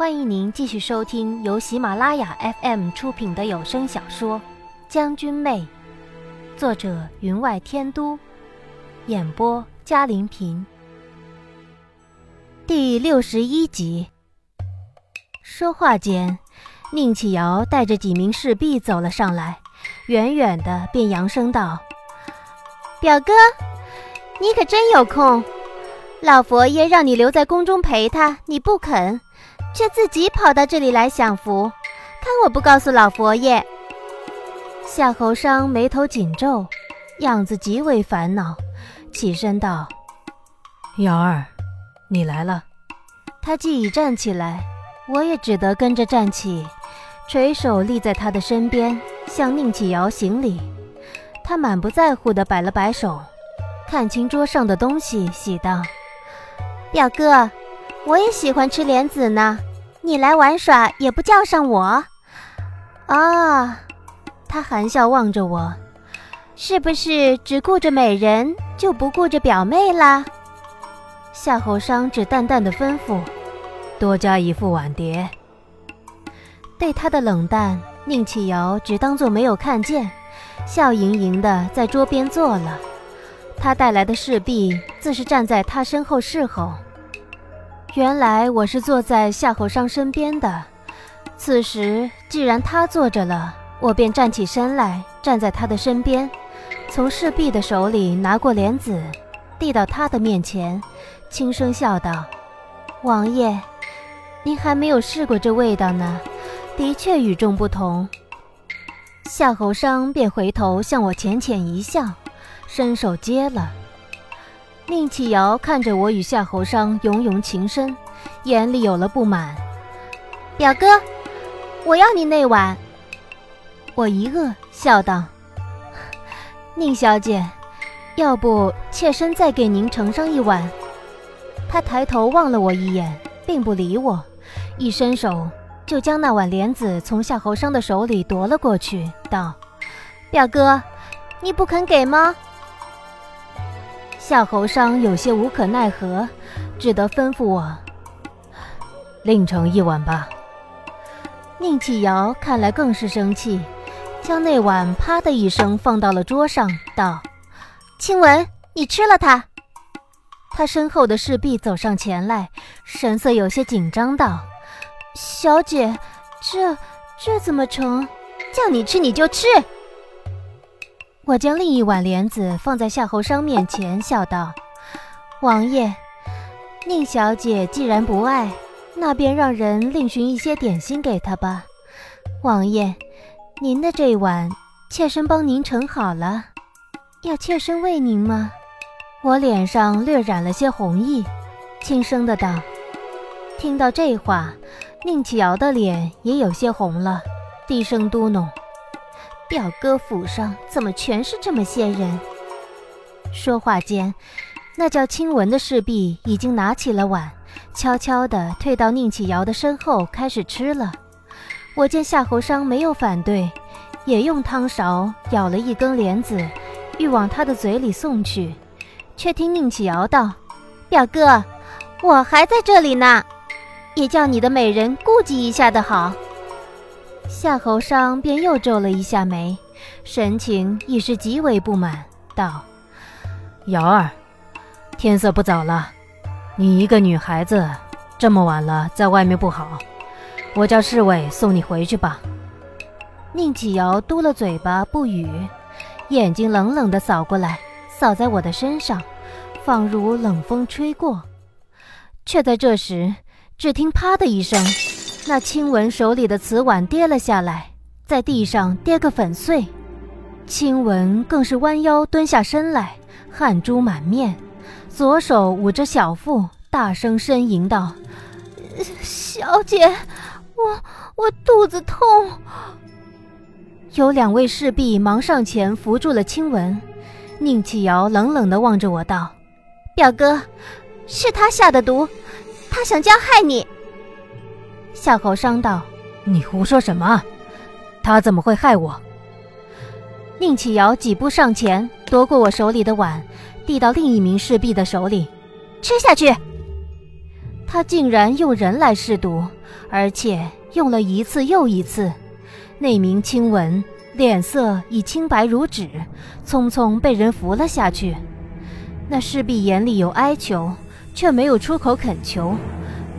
欢迎您继续收听由喜马拉雅 FM 出品的有声小说《将军妹》，作者云外天都，演播嘉林平。第六十一集。说话间，宁启尧带着几名侍婢走了上来，远远的便扬声道：“表哥，你可真有空！老佛爷让你留在宫中陪他，你不肯，却自己跑到这里来享福。看我不告诉老佛爷！”夏侯商眉头紧皱，样子极为烦恼，起身道：“瑶儿，你来了。”他既已站起来。我也只得跟着站起，垂手立在他的身边，向宁启瑶行礼。他满不在乎地摆了摆手，看清桌上的东西，喜道：“表哥，我也喜欢吃莲子呢，你来玩耍也不叫上我。”啊，他含笑望着我，是不是只顾着美人就不顾着表妹啦？夏侯商只淡淡的吩咐。多加一副碗碟。对他的冷淡，宁启尧只当作没有看见，笑盈盈的在桌边坐了。他带来的侍婢自是站在他身后侍候。原来我是坐在夏侯商身边的。此时既然他坐着了，我便站起身来，站在他的身边，从侍婢的手里拿过莲子，递到他的面前，轻声笑道：“王爷。”您还没有试过这味道呢，的确与众不同。夏侯商便回头向我浅浅一笑，伸手接了。宁启尧看着我与夏侯商融融情深，眼里有了不满。表哥，我要你那碗。我一愕，笑道：“宁小姐，要不妾身再给您盛上一碗？”他抬头望了我一眼，并不理我。一伸手，就将那碗莲子从夏侯商的手里夺了过去，道：“表哥，你不肯给吗？”夏侯商有些无可奈何，只得吩咐我：“另盛一碗吧。”宁启尧看来更是生气，将那碗啪的一声放到了桌上，道：“青文，你吃了它。”他身后的侍婢走上前来，神色有些紧张，道：“小姐，这这怎么成？叫你吃你就吃。”我将另一碗莲子放在夏侯商面前，笑道：“王爷，宁小姐既然不爱，那便让人另寻一些点心给她吧。王爷，您的这碗，妾身帮您盛好了，要妾身喂您吗？”我脸上略染了些红意，轻声的道：“听到这话，宁启尧的脸也有些红了，低声嘟哝：‘表哥府上怎么全是这么些人？’说话间，那叫青文的侍婢已经拿起了碗，悄悄地退到宁启尧的身后开始吃了。我见夏侯商没有反对，也用汤勺舀了一根莲子，欲往他的嘴里送去。”却听宁启尧道：“表哥，我还在这里呢，也叫你的美人顾及一下的好。”夏侯商便又皱了一下眉，神情亦是极为不满，道：“瑶儿，天色不早了，你一个女孩子，这么晚了在外面不好，我叫侍卫送你回去吧。”宁启尧嘟了嘴巴不语，眼睛冷冷地扫过来。扫在我的身上，仿如冷风吹过。却在这时，只听“啪”的一声，那青文手里的瓷碗跌了下来，在地上跌个粉碎。青文更是弯腰蹲下身来，汗珠满面，左手捂着小腹，大声呻吟道：“小姐，我我肚子痛。”有两位侍婢忙上前扶住了青文。宁启尧冷冷地望着我道：“表哥，是他下的毒，他想加害你。”夏侯商道：“你胡说什么？他怎么会害我？”宁启尧几步上前，夺过我手里的碗，递到另一名侍婢的手里：“吃下去。”他竟然用人来试毒，而且用了一次又一次。那名亲吻脸色已青白如纸，匆匆被人扶了下去。那侍婢眼里有哀求，却没有出口恳求，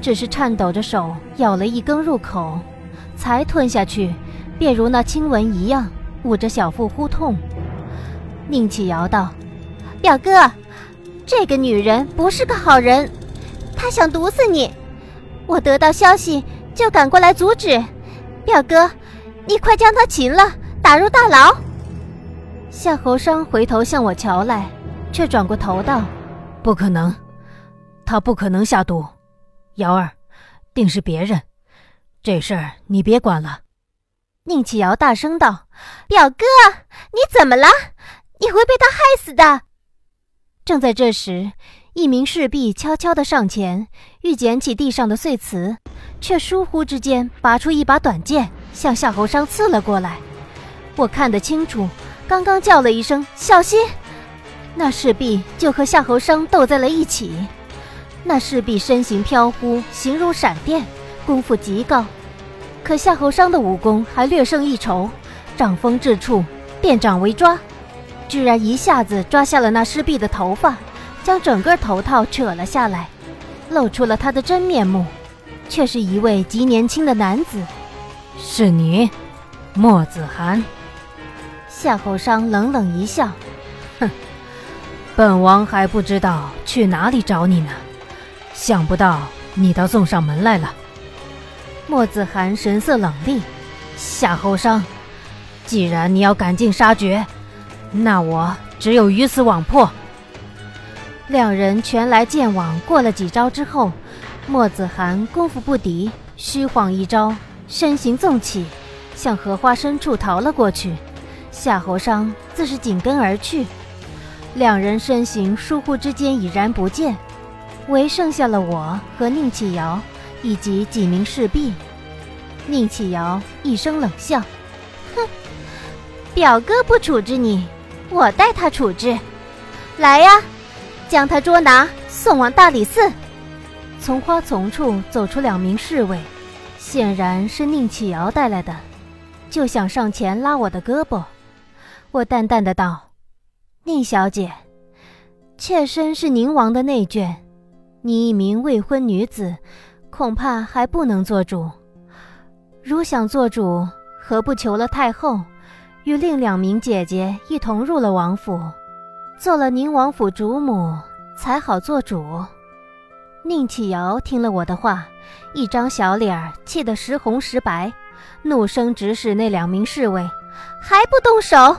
只是颤抖着手咬了一根入口，才吞下去，便如那亲吻一样，捂着小腹呼痛。宁启瑶道：“表哥，这个女人不是个好人，她想毒死你。我得到消息就赶过来阻止。表哥，你快将她擒了，打入大牢。”夏侯商回头向我瞧来，却转过头道：“不可能，他不可能下毒。瑶儿，定是别人。这事儿你别管了。”宁启瑶大声道：“表哥，你怎么了？”你会被他害死的。正在这时，一名侍婢悄悄地上前，欲捡起地上的碎瓷，却疏忽之间拔出一把短剑，向夏侯商刺了过来。我看得清楚，刚刚叫了一声“小心”，那侍婢就和夏侯商斗在了一起。那侍婢身形飘忽，形如闪电，功夫极高，可夏侯商的武功还略胜一筹，掌风至处，变掌为抓。居然一下子抓下了那尸婢的头发，将整个头套扯了下来，露出了他的真面目，却是一位极年轻的男子。是你，莫子涵。夏侯商冷冷一笑，哼，本王还不知道去哪里找你呢，想不到你倒送上门来了。莫子涵神色冷厉，夏侯商，既然你要赶尽杀绝。那我只有鱼死网破。两人拳来剑往，过了几招之后，莫子涵功夫不敌，虚晃一招，身形纵起，向荷花深处逃了过去。夏侯商自是紧跟而去，两人身形疏忽之间已然不见，唯剩下了我和宁启瑶以及几名侍婢。宁启瑶一声冷笑：“哼，表哥不处置你。”我代他处置，来呀，将他捉拿，送往大理寺。从花丛处走出两名侍卫，显然是宁启瑶带来的，就想上前拉我的胳膊。我淡淡的道：“宁小姐，妾身是宁王的内眷，你一名未婚女子，恐怕还不能做主。如想做主，何不求了太后？”与另两名姐姐一同入了王府，做了宁王府主母，才好做主。宁启瑶听了我的话，一张小脸儿气得时红时白，怒声指使那两名侍卫：“还不动手！”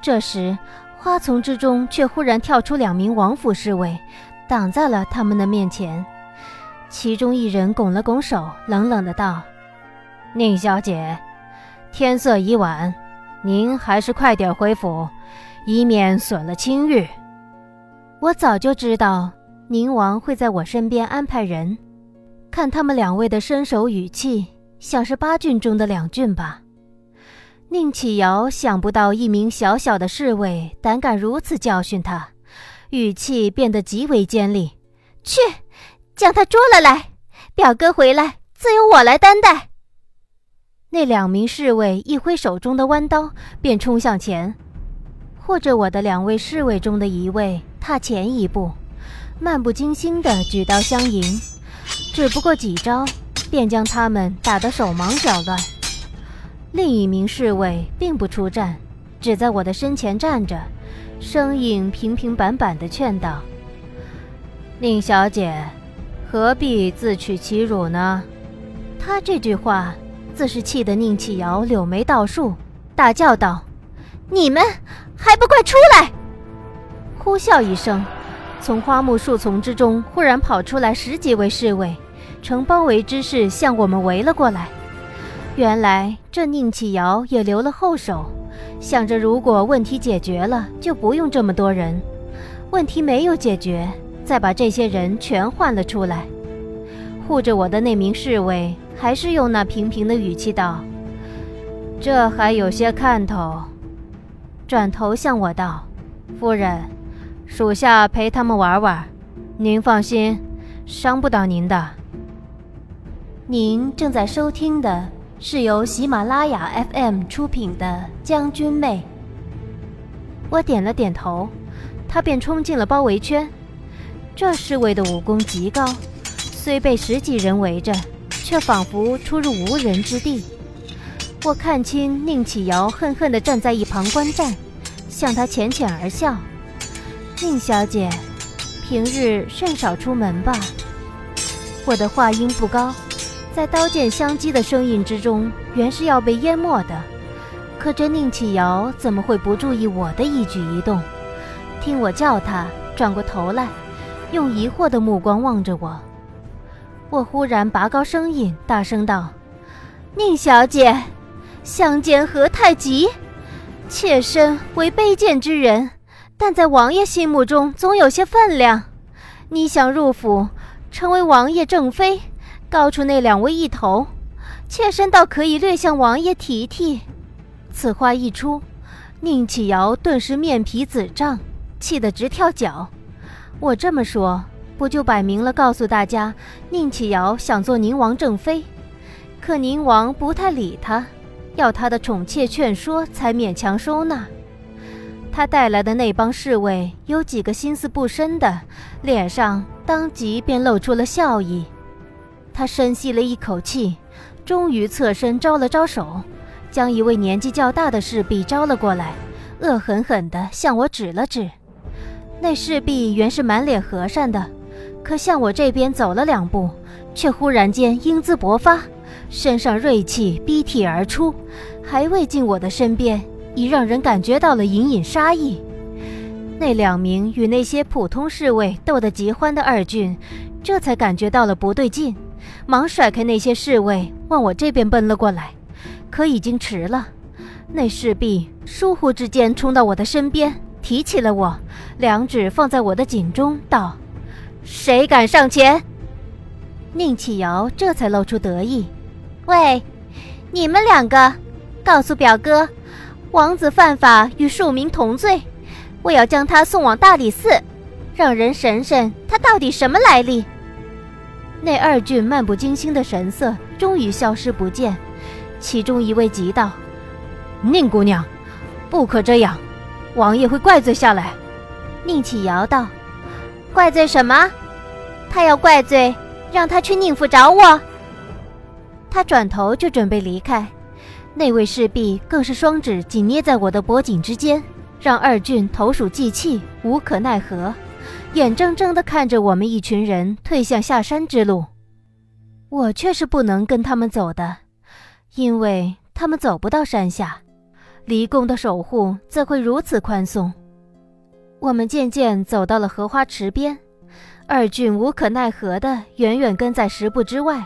这时，花丛之中却忽然跳出两名王府侍卫，挡在了他们的面前。其中一人拱了拱手，冷冷的道：“宁小姐，天色已晚。”您还是快点回府，以免损了清誉。我早就知道宁王会在我身边安排人，看他们两位的身手语气，像是八郡中的两郡吧。宁启尧想不到一名小小的侍卫胆敢如此教训他，语气变得极为尖利：“去，将他捉了来，表哥回来自由我来担待。”那两名侍卫一挥手中的弯刀，便冲向前。或者我的两位侍卫中的一位踏前一步，漫不经心地举刀相迎，只不过几招，便将他们打得手忙脚乱。另一名侍卫并不出战，只在我的身前站着，声音平平板板的劝道：“宁小姐，何必自取其辱呢？”他这句话。自是气得宁启尧柳眉倒竖，大叫道：“你们还不快出来！”呼啸一声，从花木树丛之中忽然跑出来十几位侍卫，呈包围之势向我们围了过来。原来这宁启尧也留了后手，想着如果问题解决了，就不用这么多人；问题没有解决，再把这些人全换了出来。护着我的那名侍卫。还是用那平平的语气道：“这还有些看头。”转头向我道：“夫人，属下陪他们玩玩，您放心，伤不到您的。”您正在收听的是由喜马拉雅 FM 出品的《将军妹》。我点了点头，他便冲进了包围圈。这侍卫的武功极高，虽被十几人围着，却仿佛出入无人之地。我看清宁启尧恨恨地站在一旁观战，向他浅浅而笑：“宁小姐，平日甚少出门吧？”我的话音不高。在刀剑相击的声音之中，原是要被淹没的。可这宁启尧怎么会不注意我的一举一动？听我叫他，转过头来，用疑惑的目光望着我。我忽然拔高声音，大声道：“宁小姐，相见何太急？妾身为卑贱之人，但在王爷心目中总有些分量。你想入府，成为王爷正妃？”高出那两位一头，妾身倒可以略向王爷提提。此话一出，宁启尧顿时面皮紫胀，气得直跳脚。我这么说，不就摆明了告诉大家，宁启尧想做宁王正妃？可宁王不太理他，要他的宠妾劝说，才勉强收纳。他带来的那帮侍卫，有几个心思不深的，脸上当即便露出了笑意。他深吸了一口气，终于侧身招了招手，将一位年纪较大的侍婢招了过来，恶狠狠地向我指了指。那侍婢原是满脸和善的，可向我这边走了两步，却忽然间英姿勃发，身上锐气逼体而出，还未进我的身边，已让人感觉到了隐隐杀意。那两名与那些普通侍卫斗得极欢的二郡，这才感觉到了不对劲。忙甩开那些侍卫，往我这边奔了过来，可已经迟了。那侍婢疏忽之间冲到我的身边，提起了我，两指放在我的颈中，道：“谁敢上前？”宁启尧这才露出得意：“喂，你们两个，告诉表哥，王子犯法与庶民同罪，我要将他送往大理寺，让人审审他到底什么来历。”那二俊漫不经心的神色终于消失不见，其中一位急道：“宁姑娘，不可这样，王爷会怪罪下来。”宁启尧道：“怪罪什么？他要怪罪，让他去宁府找我。”他转头就准备离开，那位侍婢更是双指紧捏在我的脖颈之间，让二俊投鼠忌器，无可奈何。眼睁睁地看着我们一群人退向下山之路，我却是不能跟他们走的，因为他们走不到山下，离宫的守护怎会如此宽松？我们渐渐走到了荷花池边，二郡无可奈何地远远跟在十步之外。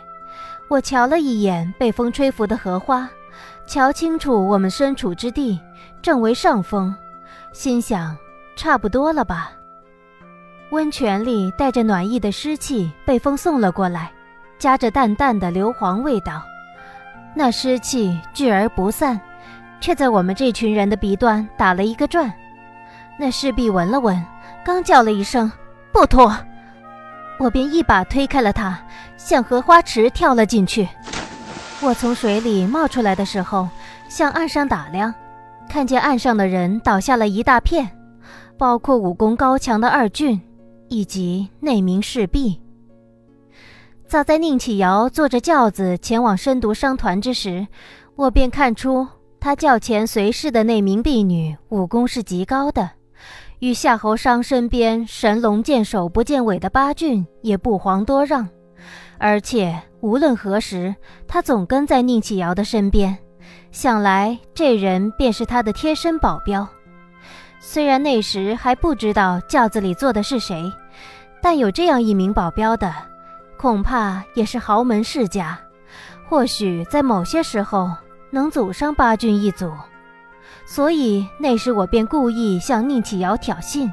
我瞧了一眼被风吹拂的荷花，瞧清楚我们身处之地正为上风，心想差不多了吧。温泉里带着暖意的湿气被风送了过来，夹着淡淡的硫磺味道。那湿气聚而不散，却在我们这群人的鼻端打了一个转。那侍婢闻了闻，刚叫了一声“不脱”，我便一把推开了他，向荷花池跳了进去。我从水里冒出来的时候，向岸上打量，看见岸上的人倒下了一大片，包括武功高强的二俊。以及那名侍婢。早在宁启尧坐着轿子前往深毒商团之时，我便看出他轿前随侍的那名婢女武功是极高的，与夏侯商身边神龙见首不见尾的八骏也不遑多让。而且无论何时，他总跟在宁启尧的身边，想来这人便是他的贴身保镖。虽然那时还不知道轿子里坐的是谁，但有这样一名保镖的，恐怕也是豪门世家，或许在某些时候能阻上八郡一阻。所以那时我便故意向宁启尧挑衅，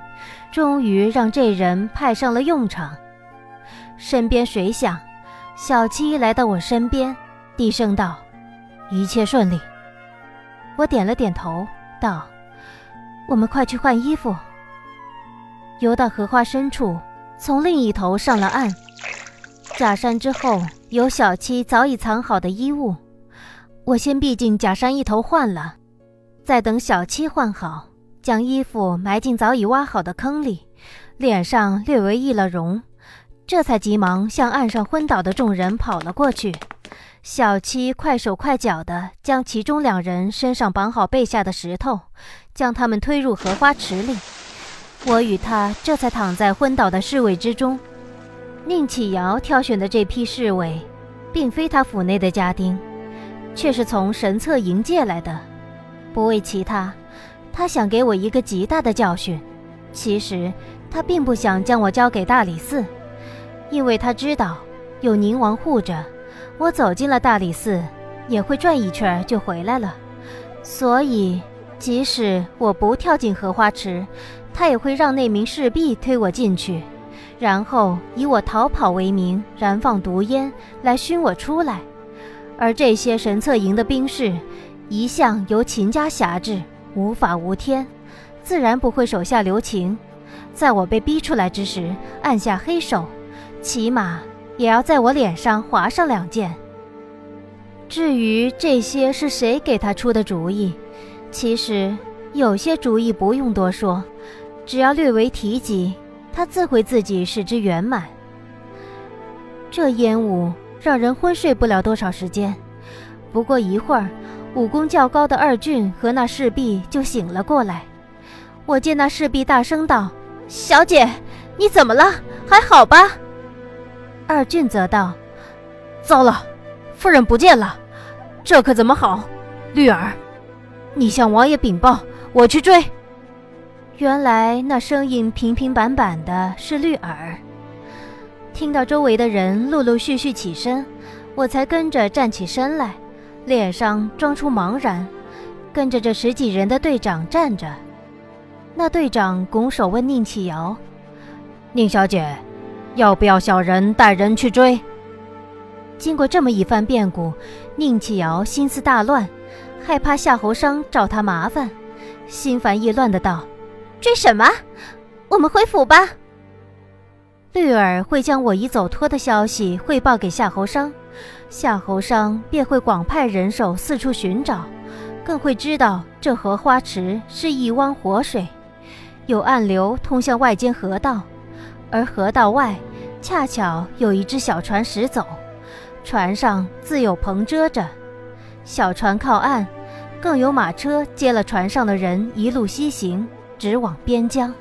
终于让这人派上了用场。身边水响，小七来到我身边，低声道：“一切顺利。”我点了点头，道。我们快去换衣服。游到荷花深处，从另一头上了岸。假山之后有小七早已藏好的衣物，我先避进假山一头换了，再等小七换好，将衣服埋进早已挖好的坑里，脸上略微易了容，这才急忙向岸上昏倒的众人跑了过去。小七快手快脚地将其中两人身上绑好背下的石头，将他们推入荷花池里。我与他这才躺在昏倒的侍卫之中。宁启尧挑选的这批侍卫，并非他府内的家丁，却是从神策营借来的。不为其他，他想给我一个极大的教训。其实他并不想将我交给大理寺，因为他知道有宁王护着。我走进了大理寺，也会转一圈就回来了，所以即使我不跳进荷花池，他也会让那名侍婢推我进去，然后以我逃跑为名燃放毒烟来熏我出来。而这些神策营的兵士，一向由秦家辖制，无法无天，自然不会手下留情，在我被逼出来之时按下黑手，起码。也要在我脸上划上两剑。至于这些是谁给他出的主意，其实有些主意不用多说，只要略微提及，他自会自己使之圆满。这烟雾让人昏睡不了多少时间，不过一会儿，武功较高的二俊和那侍婢就醒了过来。我见那侍婢大声道：“小姐，你怎么了？还好吧？”二俊则道：“糟了，夫人不见了，这可怎么好？绿儿，你向王爷禀报，我去追。”原来那声音平平板板的是绿儿。听到周围的人陆陆续续起身，我才跟着站起身来，脸上装出茫然，跟着这十几人的队长站着。那队长拱手问宁启瑶：“宁小姐。”要不要小人带人去追？经过这么一番变故，宁启尧心思大乱，害怕夏侯商找他麻烦，心烦意乱的道：“追什么？我们回府吧。”绿儿会将我已走脱的消息汇报给夏侯商，夏侯商便会广派人手四处寻找，更会知道这荷花池是一汪活水，有暗流通向外间河道。而河道外，恰巧有一只小船驶走，船上自有棚遮着。小船靠岸，更有马车接了船上的人，一路西行，直往边疆。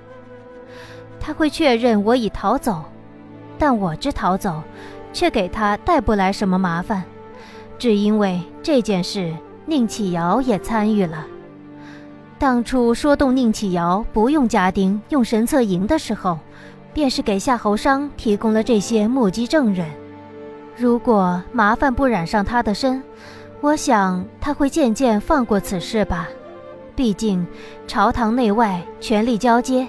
他会确认我已逃走，但我之逃走，却给他带不来什么麻烦，只因为这件事，宁启尧也参与了。当初说动宁启尧不用家丁，用神策营的时候。便是给夏侯商提供了这些目击证人。如果麻烦不染上他的身，我想他会渐渐放过此事吧。毕竟朝堂内外权力交接，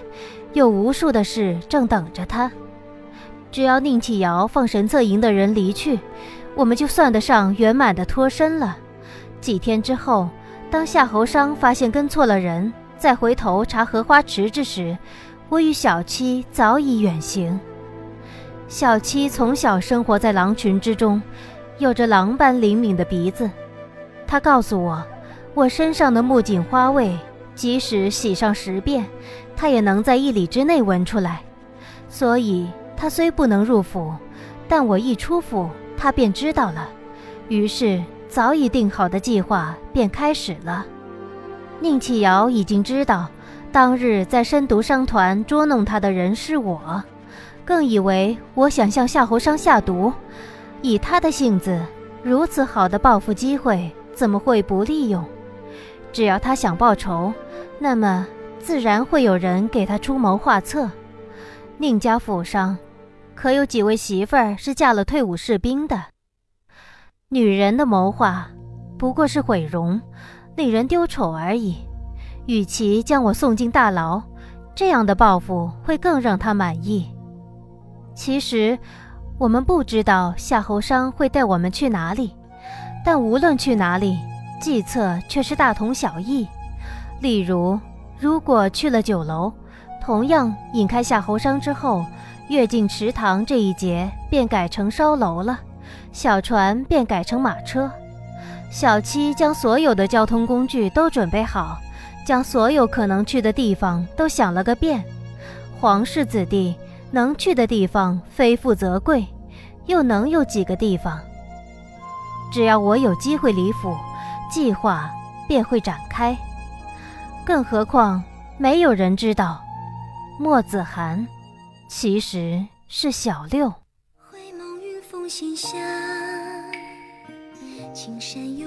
有无数的事正等着他。只要宁启尧放神策营的人离去，我们就算得上圆满的脱身了。几天之后，当夏侯商发现跟错了人，再回头查荷花池之时，我与小七早已远行。小七从小生活在狼群之中，有着狼般灵敏的鼻子。他告诉我，我身上的木槿花味，即使洗上十遍，他也能在一里之内闻出来。所以，他虽不能入府，但我一出府，他便知道了。于是，早已定好的计划便开始了。宁启尧已经知道。当日在深毒商团捉弄他的人是我，更以为我想向夏侯商下毒。以他的性子，如此好的报复机会怎么会不利用？只要他想报仇，那么自然会有人给他出谋划策。宁家府上，可有几位媳妇儿是嫁了退伍士兵的？女人的谋划，不过是毁容，令人丢丑而已。与其将我送进大牢，这样的报复会更让他满意。其实，我们不知道夏侯商会带我们去哪里，但无论去哪里，计策却是大同小异。例如，如果去了酒楼，同样引开夏侯商之后，跃进池塘这一节便改成烧楼了，小船便改成马车。小七将所有的交通工具都准备好，将所有可能去的地方都想了个遍。皇室子弟能去的地方非富则贵，又能有几个地方？只要我有机会离府，计划便会展开。更何况，没有人知道，莫子涵。其实是小六。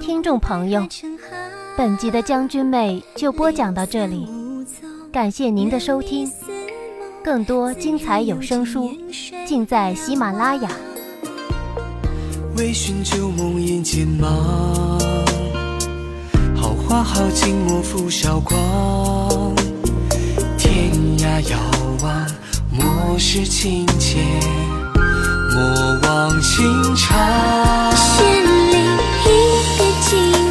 听众朋友，本集的将军妹就播讲到这里，感谢您的收听。更多精彩有声书，尽在喜马拉雅。微醺旧梦眼渐茫，好花好景莫负韶光。天涯遥望，莫失情切，莫忘情长。仙里一别情。